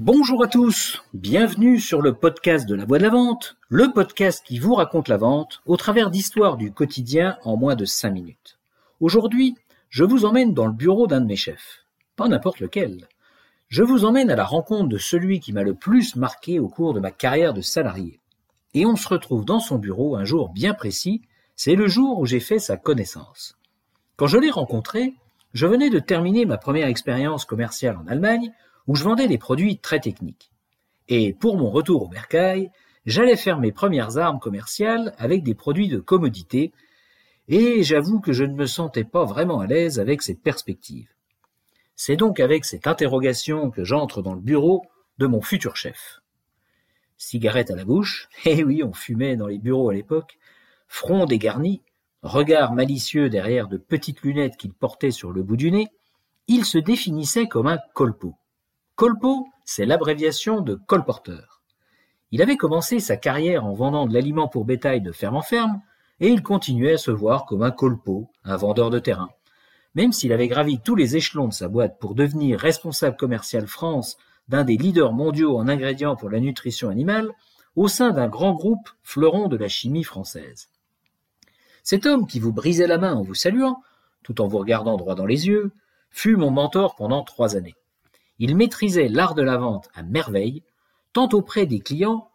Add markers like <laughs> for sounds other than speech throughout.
Bonjour à tous, bienvenue sur le podcast de la voix de la vente, le podcast qui vous raconte la vente au travers d'histoires du quotidien en moins de 5 minutes. Aujourd'hui, je vous emmène dans le bureau d'un de mes chefs, pas n'importe lequel. Je vous emmène à la rencontre de celui qui m'a le plus marqué au cours de ma carrière de salarié. Et on se retrouve dans son bureau un jour bien précis, c'est le jour où j'ai fait sa connaissance. Quand je l'ai rencontré, je venais de terminer ma première expérience commerciale en Allemagne où je vendais des produits très techniques. Et pour mon retour au bercail, j'allais faire mes premières armes commerciales avec des produits de commodité, et j'avoue que je ne me sentais pas vraiment à l'aise avec cette perspective. C'est donc avec cette interrogation que j'entre dans le bureau de mon futur chef. Cigarette à la bouche, <laughs> eh oui, on fumait dans les bureaux à l'époque, front dégarni, regard malicieux derrière de petites lunettes qu'il portait sur le bout du nez, il se définissait comme un colpo. Colpo, c'est l'abréviation de colporteur. Il avait commencé sa carrière en vendant de l'aliment pour bétail de ferme en ferme, et il continuait à se voir comme un colpo, un vendeur de terrain. Même s'il avait gravi tous les échelons de sa boîte pour devenir responsable commercial France d'un des leaders mondiaux en ingrédients pour la nutrition animale, au sein d'un grand groupe fleuron de la chimie française. Cet homme qui vous brisait la main en vous saluant, tout en vous regardant droit dans les yeux, fut mon mentor pendant trois années. Il maîtrisait l'art de la vente à merveille, tant auprès des clients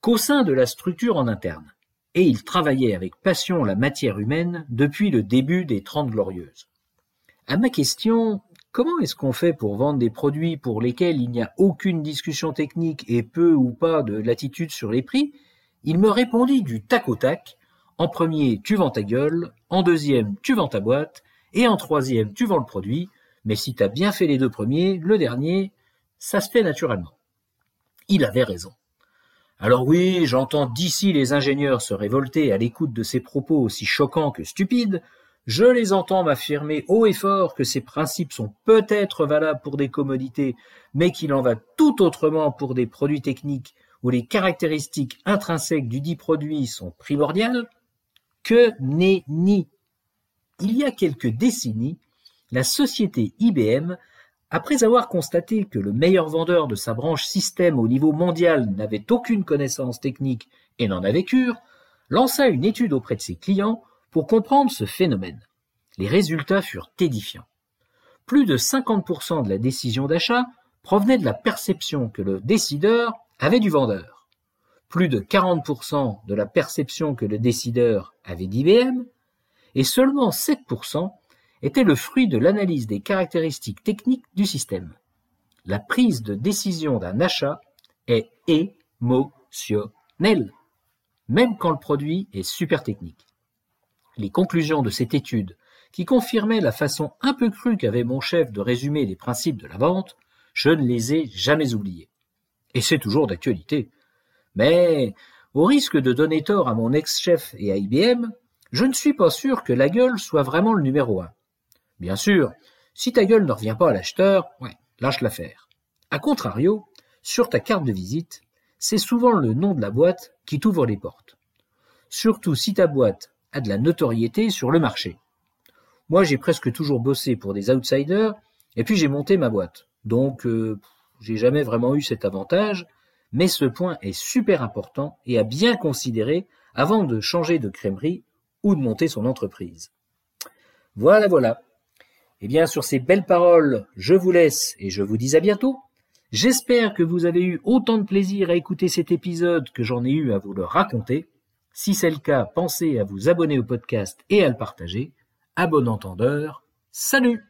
qu'au sein de la structure en interne, et il travaillait avec passion la matière humaine depuis le début des Trente Glorieuses. À ma question, comment est-ce qu'on fait pour vendre des produits pour lesquels il n'y a aucune discussion technique et peu ou pas de latitude sur les prix, il me répondit du tac au tac, en premier tu vends ta gueule, en deuxième tu vends ta boîte, et en troisième tu vends le produit, mais si t'as bien fait les deux premiers, le dernier, ça se fait naturellement. Il avait raison. Alors oui, j'entends d'ici les ingénieurs se révolter à l'écoute de ces propos aussi choquants que stupides, je les entends m'affirmer haut et fort que ces principes sont peut-être valables pour des commodités, mais qu'il en va tout autrement pour des produits techniques où les caractéristiques intrinsèques du dit produit sont primordiales, que n'est-ni. Il y a quelques décennies, la société IBM, après avoir constaté que le meilleur vendeur de sa branche système au niveau mondial n'avait aucune connaissance technique et n'en avait cure, lança une étude auprès de ses clients pour comprendre ce phénomène. Les résultats furent édifiants. Plus de 50% de la décision d'achat provenait de la perception que le décideur avait du vendeur. Plus de 40% de la perception que le décideur avait d'IBM, et seulement 7% était le fruit de l'analyse des caractéristiques techniques du système. La prise de décision d'un achat est émotionnelle, même quand le produit est super technique. Les conclusions de cette étude, qui confirmaient la façon un peu crue qu'avait mon chef de résumer les principes de la vente, je ne les ai jamais oubliés. Et c'est toujours d'actualité. Mais, au risque de donner tort à mon ex-chef et à IBM, je ne suis pas sûr que la gueule soit vraiment le numéro un. Bien sûr, si ta gueule ne revient pas à l'acheteur, ouais, lâche l'affaire. A contrario, sur ta carte de visite, c'est souvent le nom de la boîte qui t'ouvre les portes. Surtout si ta boîte a de la notoriété sur le marché. Moi, j'ai presque toujours bossé pour des outsiders, et puis j'ai monté ma boîte. Donc, euh, j'ai jamais vraiment eu cet avantage, mais ce point est super important et à bien considérer avant de changer de crèmerie ou de monter son entreprise. Voilà, voilà. Eh bien, sur ces belles paroles, je vous laisse et je vous dis à bientôt. J'espère que vous avez eu autant de plaisir à écouter cet épisode que j'en ai eu à vous le raconter. Si c'est le cas, pensez à vous abonner au podcast et à le partager. À bon entendeur, salut